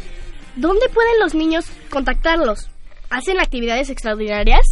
¿dónde pueden los niños contactarlos? ¿Hacen actividades extraordinarias?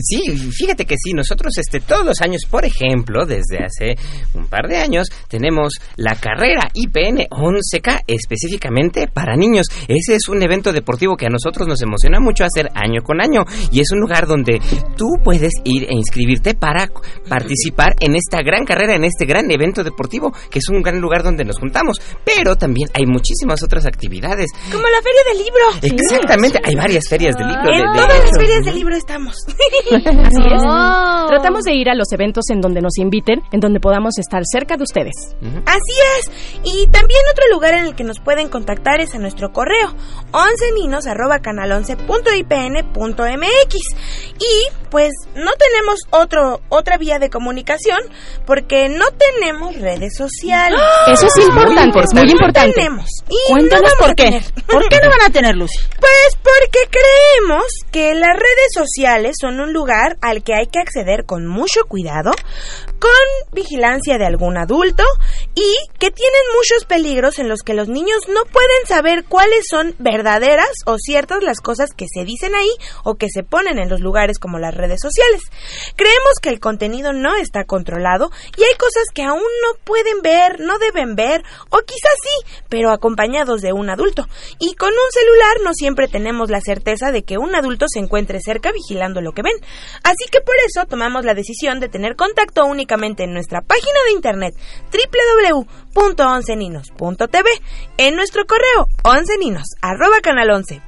Sí, fíjate que sí, nosotros este todos los años, por ejemplo, desde hace un par de años, tenemos la carrera IPN 11K específicamente para niños. Ese es un evento deportivo que a nosotros nos emociona mucho hacer año con año y es un lugar donde tú puedes ir e inscribirte para participar en esta gran carrera, en este gran evento deportivo, que es un gran lugar donde nos juntamos, pero también hay muchísimas otras actividades. Como la feria del libro. Exactamente, hay varias ferias de libros. de- En de todas las ferias del libro estamos. <laughs> Así es. Oh. Tratamos de ir a los eventos en donde nos inviten, en donde podamos estar cerca de ustedes. Así es. Y también otro lugar en el que nos pueden contactar es a nuestro correo 11ninos arroba canal 11.ipn.mx y pues no tenemos otro otra vía de comunicación porque no tenemos redes sociales. <gasps> Eso es importante, es muy importante. No tenemos. Y Cuéntanos no vamos por a qué. tener. ¿Por qué no van a tener, Lucy? Pues porque creemos que las redes sociales son un lugar al que hay que acceder con mucho cuidado, con vigilancia de algún adulto y que tienen muchos peligros en los que los niños no pueden saber cuáles son verdaderas o ciertas las cosas que se dicen ahí o que se ponen en los lugares como las redes sociales. Creemos que el contenido no está controlado y hay cosas que aún no pueden ver, no deben ver o quizás sí, pero acompañados de un adulto. Y con un celular no siempre tenemos la certeza de que un adulto se encuentre cerca vigilando lo que ven. Así que por eso tomamos la decisión de tener contacto únicamente en nuestra página de internet www.onceninos.tv, en nuestro correo onceninos arroba canal 11.ipn.mx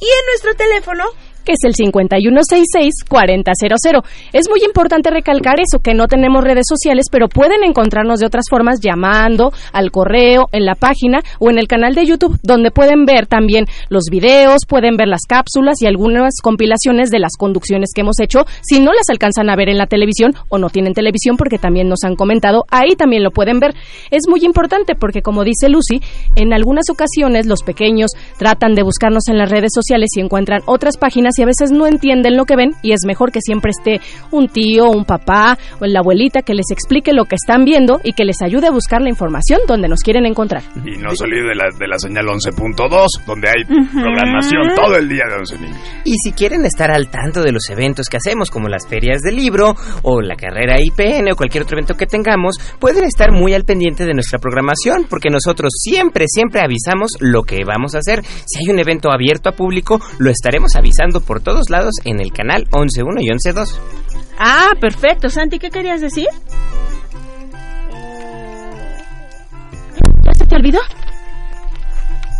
y en nuestro teléfono que es el 5166-4000. Es muy importante recalcar eso, que no tenemos redes sociales, pero pueden encontrarnos de otras formas llamando al correo, en la página o en el canal de YouTube, donde pueden ver también los videos, pueden ver las cápsulas y algunas compilaciones de las conducciones que hemos hecho. Si no las alcanzan a ver en la televisión o no tienen televisión, porque también nos han comentado, ahí también lo pueden ver. Es muy importante porque, como dice Lucy, en algunas ocasiones los pequeños tratan de buscarnos en las redes sociales y encuentran otras páginas y a veces no entienden lo que ven y es mejor que siempre esté un tío, un papá o la abuelita que les explique lo que están viendo y que les ayude a buscar la información donde nos quieren encontrar. Y no salir de la, de la señal 11.2, donde hay programación todo el día de 11 niños. Y si quieren estar al tanto de los eventos que hacemos, como las ferias del libro, o la carrera IPN, o cualquier otro evento que tengamos, pueden estar muy al pendiente de nuestra programación, porque nosotros siempre, siempre avisamos lo que vamos a hacer. Si hay un evento abierto a público, lo estaremos avisando por todos lados en el canal 11.1 y 11.2. Ah, perfecto. Santi, ¿qué querías decir? ¿Ya se te olvidó?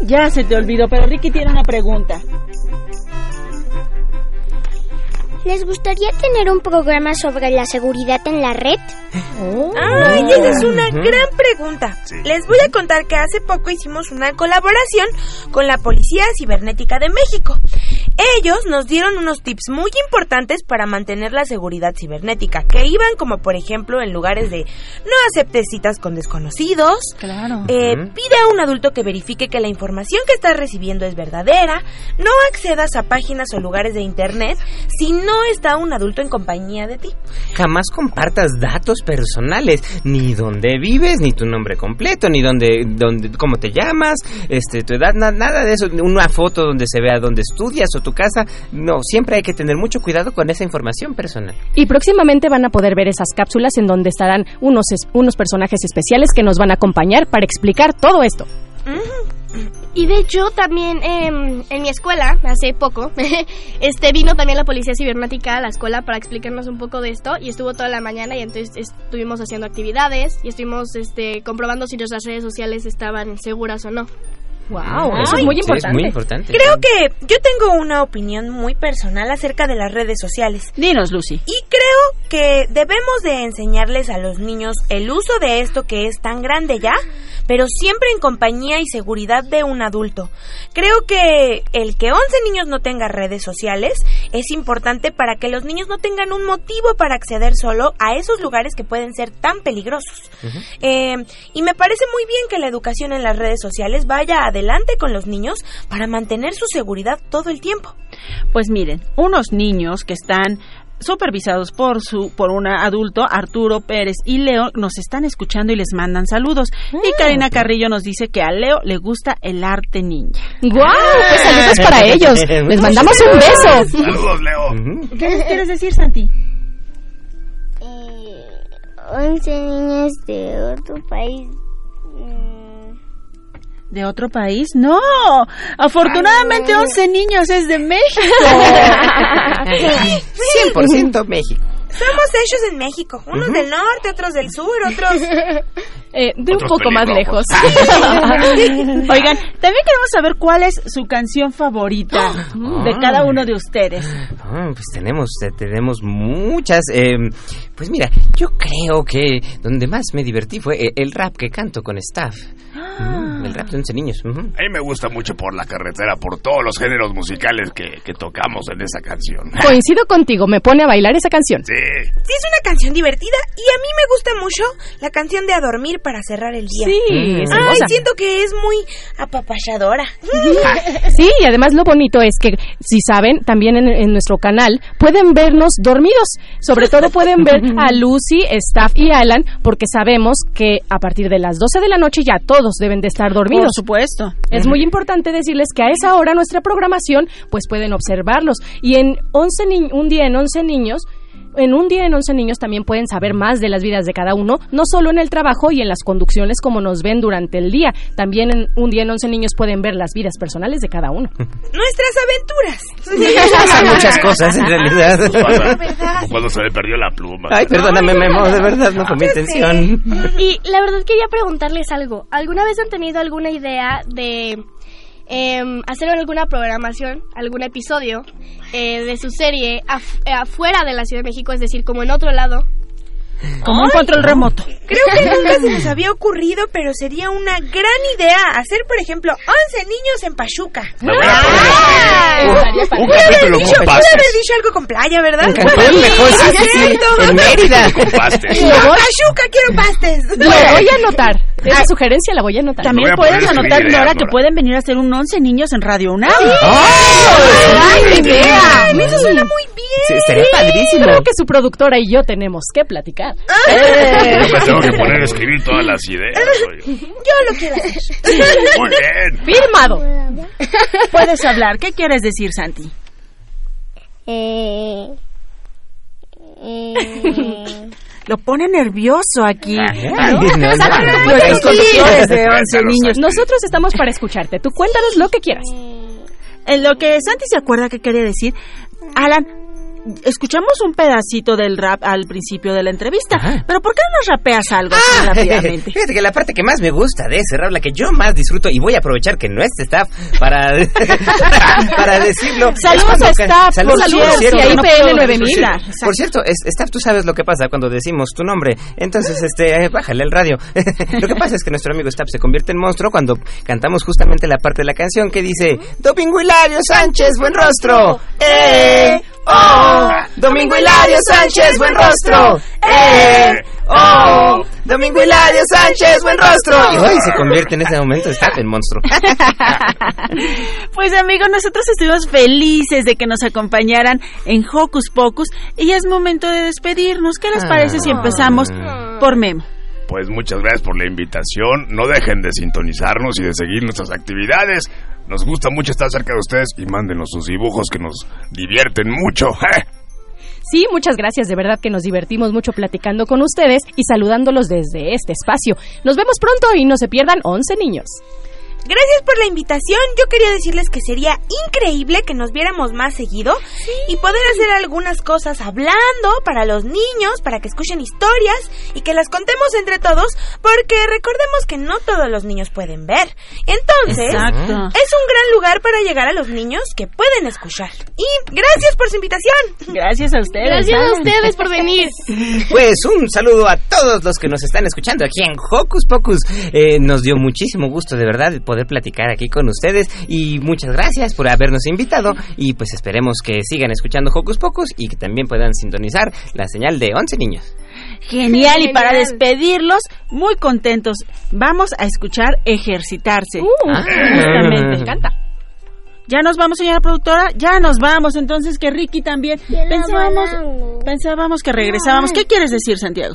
Ya se te olvidó, pero Ricky tiene una pregunta. ¿Les gustaría tener un programa sobre la seguridad en la red? ¡Ay, esa es una gran pregunta! Les voy a contar que hace poco hicimos una colaboración con la Policía Cibernética de México. Ellos nos dieron unos tips muy importantes para mantener la seguridad cibernética, que iban como por ejemplo en lugares de no aceptes citas con desconocidos, Claro. eh, pide a un adulto que verifique que la información que estás recibiendo es verdadera, no accedas a páginas o lugares de internet si no está un adulto en compañía de ti. Jamás compartas datos personales, ni dónde vives, ni tu nombre completo, ni dónde, dónde cómo te llamas, este, tu edad, na- nada de eso, una foto donde se vea dónde estudias o tu casa. No, siempre hay que tener mucho cuidado con esa información personal. Y próximamente van a poder ver esas cápsulas en donde estarán unos, es- unos personajes especiales que nos van a acompañar para explicar todo esto. Y de hecho también em, en mi escuela, hace poco, <laughs> este vino también la policía cibernética a la escuela para explicarnos un poco de esto y estuvo toda la mañana y entonces estuvimos haciendo actividades y estuvimos este, comprobando si nuestras redes sociales estaban seguras o no. Wow, eso es muy importante. Creo que yo tengo una opinión muy personal acerca de las redes sociales. Dinos, Lucy. Y creo que debemos de enseñarles a los niños el uso de esto que es tan grande ya, pero siempre en compañía y seguridad de un adulto. Creo que el que 11 niños no tengan redes sociales es importante para que los niños no tengan un motivo para acceder solo a esos lugares que pueden ser tan peligrosos. Eh, y me parece muy bien que la educación en las redes sociales vaya adelante con los niños para mantener su seguridad todo el tiempo. Pues miren, unos niños que están supervisados por su por un adulto, Arturo Pérez y Leo, nos están escuchando y les mandan saludos. Y Karina Carrillo nos dice que a Leo le gusta el arte ninja. ¡Guau! Pues saludos para <laughs> ellos. Les mandamos un beso. Saludos, Leo. ¿Qué les quieres decir, Santi? 11 niños de otro país. ¿De otro país? No, afortunadamente 11 niños es de México. <laughs> 100% México. Somos hechos en México, unos del norte, otros del sur, otros... <laughs> Eh, de un poco más lejos. <laughs> Oigan, también queremos saber cuál es su canción favorita de cada uno de ustedes. Ah, pues tenemos, eh, tenemos muchas. eh, pues mira, yo creo que donde más me divertí fue eh, el rap que canto con staff. Mm, El rap de 11 niños. ujú. A mí me gusta mucho por la carretera, por todos los géneros musicales que, que tocamos en esa canción. <laughs> Coincido contigo, me pone a bailar esa canción. Sí. Sí, es una canción divertida y a mí me gusta mucho la canción de A Dormir para cerrar el día. Sí, es Ay, siento que es muy apapachadora. <laughs> Sí, y además lo bonito es que, si saben, también en, en nuestro canal pueden vernos dormidos. Sobre todo pueden ver a <laughs> Lucy, Staff y Alan, porque sabemos que a partir de las 12 de la noche ya todos deben de estar dormidos. Por supuesto. Es muy importante decirles que a esa hora nuestra programación, pues pueden observarlos. Y en 11 ni- un día en 11 niños, en un día en 11 niños también pueden saber más de las vidas de cada uno, no solo en el trabajo y en las conducciones como nos ven durante el día, también en un día en 11 niños pueden ver las vidas personales de cada uno. <laughs> Nuestras aventuras. Pasan muchas cosas en realidad. Como cuando se le perdió la pluma. Ay, perdóname, Memo, de verdad no fue mi intención. Y la verdad quería preguntarles algo. ¿Alguna vez han tenido alguna idea de em, hacer alguna programación, algún episodio eh, de su serie eh, afuera de la Ciudad de México, es decir, como en otro lado? Como un control remoto. Creo que nunca se nos <laughs> había ocurrido, pero sería una gran idea hacer, por ejemplo, 11 niños en Pachuca. Un capítulo dicho, con pude haber dicho algo con playa, ¿verdad? En Cancún, mejor, sí, sí, sí. Cierto. En Mérida. Con pastes. Pachuca, quiero pastes. <laughs> Lo voy a anotar. Esa sugerencia la voy a anotar. También a puedes anotar, Nora, Nora. que pueden venir a hacer un 11 niños en Radio UNAM. ¡Gran idea! Ay, Eso suena muy bien. Sí, estaría padrísimo. Creo que su productora y yo tenemos que platicar. Yo me tengo que poner a escribir todas las ideas. oye. Yo lo quiero hacer. Muy bien. Firmado. Puedes hablar. ¿Qué quieres decir, Santi? Eh, eh, Lo pone nervioso aquí. Ay, no, no. Nuestros conductores de 11 Cuéntanos, niños. Nosotros estamos para escucharte. Tú cuéntanos lo que quieras. En lo que Santi se acuerda que quería decir, Alan, escuchamos un pedacito del rap al principio de la entrevista, Ajá. pero ¿por qué no nos rapeas algo así Ah, <laughs> rápidamente? Fíjate que la parte que más me gusta de ese rap, la que yo más disfruto, y voy a aprovechar que no es staff para, <laughs> para decirlo. Saludos a staff, Saludos, cierto, cierto. y a No IPN puedo- 9000. Por cierto, Por cierto, es- staff, tú sabes lo que pasa cuando decimos tu nombre. Entonces, este, eh, bájale el radio. <laughs> lo que pasa es que nuestro amigo staff se convierte en monstruo cuando cantamos justamente la parte de la canción que dice Domingo Hilario Sánchez, buen rostro. ¡Eh! ¡Oh! Domingo Hilario Sánchez, buen rostro. ¡Eh! ¡Oh! Domingo Hilario Sánchez, buen rostro. Y hoy se convierte en ese momento staff en monstruo. <laughs> Pues amigos, nosotros estuvimos felices de que nos acompañaran en Hocus Pocus y ya es momento de despedirnos. ¿Qué les parece si empezamos por Memo? Pues muchas gracias por la invitación. No dejen de sintonizarnos y de seguir nuestras actividades. Nos gusta mucho estar cerca de ustedes y mándenos sus dibujos que nos divierten mucho. <laughs> Sí, muchas gracias. De verdad que nos divertimos mucho platicando con ustedes y saludándolos desde este espacio. Nos vemos pronto y no se pierdan 11 niños. Gracias por la invitación. Yo quería decirles que sería increíble que nos viéramos más seguido y poder hacer algunas cosas hablando para los niños, para que escuchen historias y que las contemos entre todos, porque recordemos que no todos los niños pueden ver. Entonces, Exacto. es un gran lugar para llegar a los niños que pueden escuchar. Y gracias por su invitación. Gracias a ustedes. Gracias a Alan. ustedes por venir. <laughs> Pues un saludo a todos los que nos están escuchando aquí en Hocus Pocus. Eh, nos dio muchísimo gusto de verdad poder platicar aquí con ustedes y muchas gracias por habernos invitado y pues esperemos que sigan escuchando Hocus Pocus y que también puedan sintonizar la señal de 11 niños. Genial, y para despedirlos, muy contentos, vamos a escuchar Ejercitarse. Ah. Justamente. Me encanta. Ya nos vamos, señora productora, ya nos vamos, entonces que Ricky también. Pensábamos, pensábamos que regresábamos. ¿Qué quieres decir, Santiago?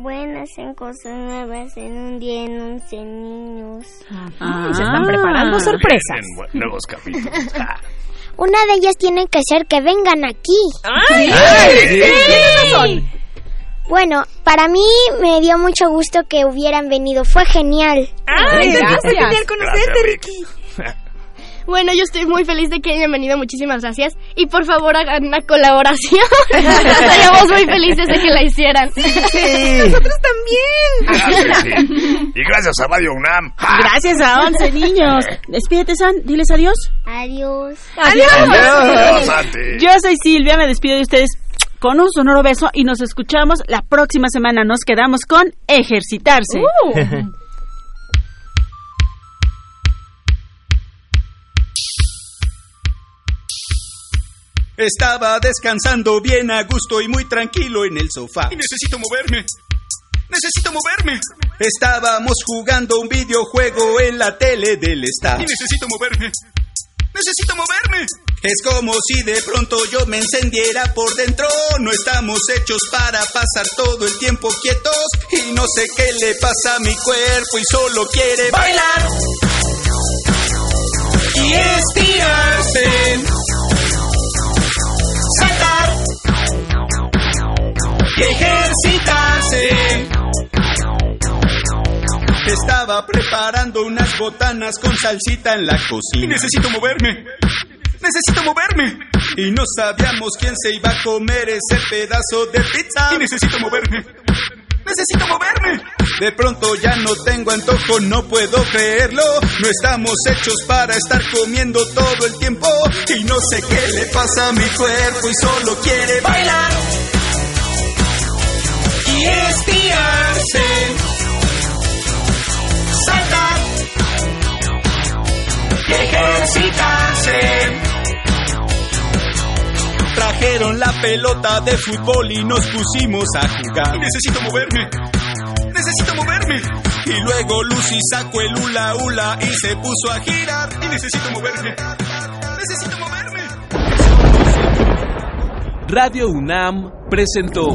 Bueno, hacen cosas nuevas en un día en 11 niños. Ah, se están preparando sorpresas. Vienen bu- nuevos capítulos. <laughs> Ah. Una de ellas tiene que ser que vengan aquí. Bueno, para mí me dio mucho gusto que hubieran venido. Fue genial. Ay, Gracias. fue genial conocerte, Gracias, Ricky. Bueno, yo estoy muy feliz de que hayan venido. Muchísimas gracias. Y por favor hagan una colaboración. <laughs> Estaríamos muy felices de que la hicieran. Nosotros también. Ah, sí, sí. Y gracias a Radio UNAM. Gracias a 11 niños. Despídete, San, diles adiós. Adiós. Adiós, Santi. Yo soy Silvia, me despido de ustedes con un sonoro beso y nos escuchamos la próxima semana. Nos quedamos con Ejercitarse. Uh. Estaba descansando bien a gusto y muy tranquilo en el sofá. Y necesito moverme. Necesito moverme. Estábamos jugando un videojuego en la tele del staff. Y necesito moverme. Necesito moverme. Es como si de pronto yo me encendiera por dentro. No estamos hechos para pasar todo el tiempo quietos. Y no sé qué le pasa a mi cuerpo y solo quiere bailar. Y estirarse. Ejercitarse. Estaba preparando unas botanas con salsita en la cocina. Y necesito moverme. Necesito moverme. Y no sabíamos quién se iba a comer ese pedazo de pizza. Y necesito moverme. Necesito moverme. De pronto ya no tengo antojo, no puedo creerlo. No estamos hechos para estar comiendo todo el tiempo. Y no sé qué le pasa a mi cuerpo y solo quiere bailar. Y estirarse. Saltar. Y ejercitarse. Trajeron la pelota de fútbol y nos pusimos a jugar. Y necesito moverme. Necesito moverme. Y luego Lucy sacó el hula hula y se puso a girar. Y necesito moverme. Necesito moverme. Radio UNAM presentó